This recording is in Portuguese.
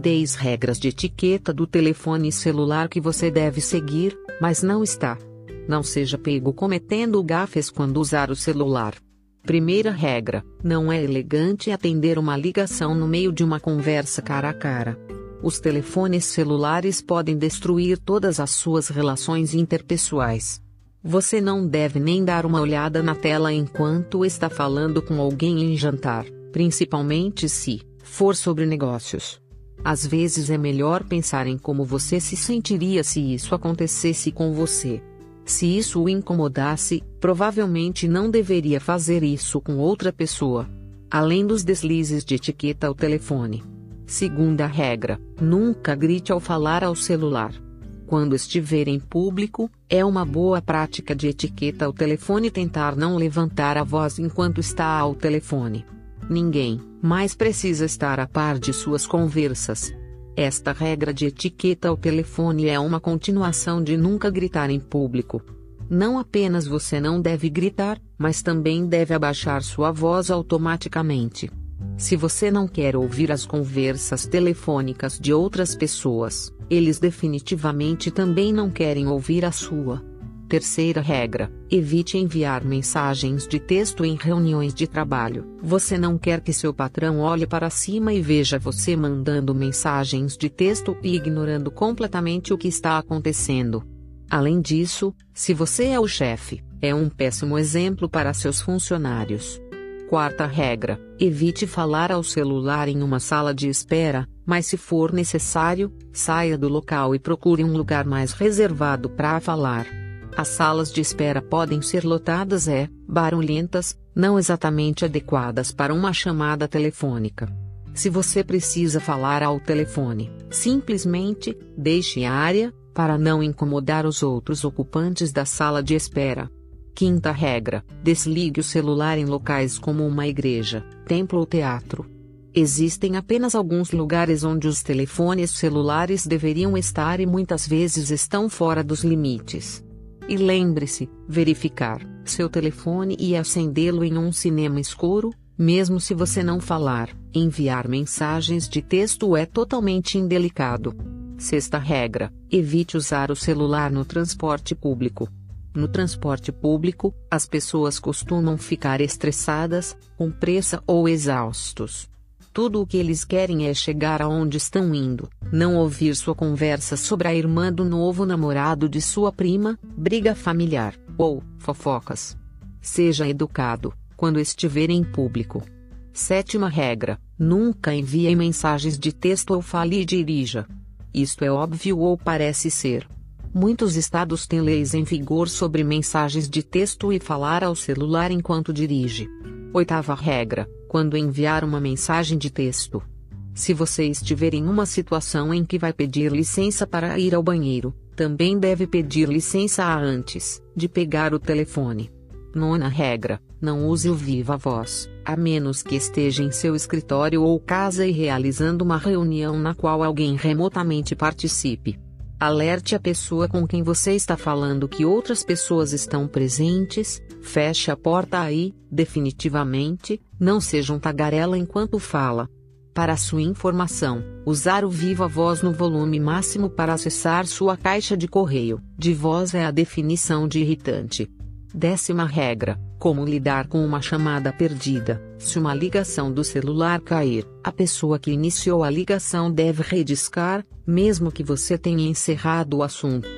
10 regras de etiqueta do telefone celular que você deve seguir, mas não está. Não seja pego cometendo gafes quando usar o celular. Primeira regra: não é elegante atender uma ligação no meio de uma conversa cara a cara. Os telefones celulares podem destruir todas as suas relações interpessoais. Você não deve nem dar uma olhada na tela enquanto está falando com alguém em jantar, principalmente se for sobre negócios. Às vezes é melhor pensar em como você se sentiria se isso acontecesse com você. Se isso o incomodasse, provavelmente não deveria fazer isso com outra pessoa. Além dos deslizes de etiqueta ao telefone. Segunda regra: nunca grite ao falar ao celular. Quando estiver em público, é uma boa prática de etiqueta ao telefone tentar não levantar a voz enquanto está ao telefone. Ninguém mais precisa estar a par de suas conversas. Esta regra de etiqueta ao telefone é uma continuação de nunca gritar em público. Não apenas você não deve gritar, mas também deve abaixar sua voz automaticamente. Se você não quer ouvir as conversas telefônicas de outras pessoas, eles definitivamente também não querem ouvir a sua. Terceira regra: evite enviar mensagens de texto em reuniões de trabalho. Você não quer que seu patrão olhe para cima e veja você mandando mensagens de texto e ignorando completamente o que está acontecendo. Além disso, se você é o chefe, é um péssimo exemplo para seus funcionários. Quarta regra: evite falar ao celular em uma sala de espera, mas se for necessário, saia do local e procure um lugar mais reservado para falar. As salas de espera podem ser lotadas e barulhentas, não exatamente adequadas para uma chamada telefônica. Se você precisa falar ao telefone, simplesmente deixe a área, para não incomodar os outros ocupantes da sala de espera. Quinta regra: desligue o celular em locais como uma igreja, templo ou teatro. Existem apenas alguns lugares onde os telefones celulares deveriam estar e muitas vezes estão fora dos limites. E lembre-se: verificar seu telefone e acendê-lo em um cinema escuro, mesmo se você não falar, enviar mensagens de texto é totalmente indelicado. Sexta regra: evite usar o celular no transporte público. No transporte público, as pessoas costumam ficar estressadas, com pressa ou exaustos. Tudo o que eles querem é chegar aonde estão indo, não ouvir sua conversa sobre a irmã do novo namorado de sua prima, briga familiar, ou fofocas. Seja educado, quando estiver em público. Sétima regra: nunca envie mensagens de texto ou fale e dirija. Isto é óbvio ou parece ser. Muitos estados têm leis em vigor sobre mensagens de texto e falar ao celular enquanto dirige. Oitava regra: quando enviar uma mensagem de texto. Se você estiver em uma situação em que vai pedir licença para ir ao banheiro, também deve pedir licença antes de pegar o telefone. Nona regra: não use o viva voz, a menos que esteja em seu escritório ou casa e realizando uma reunião na qual alguém remotamente participe. Alerte a pessoa com quem você está falando que outras pessoas estão presentes, feche a porta aí, definitivamente, não seja um tagarela enquanto fala. Para sua informação, usar o Viva Voz no volume máximo para acessar sua caixa de correio de voz é a definição de irritante. Décima regra: como lidar com uma chamada perdida. Se uma ligação do celular cair, a pessoa que iniciou a ligação deve rediscar, mesmo que você tenha encerrado o assunto.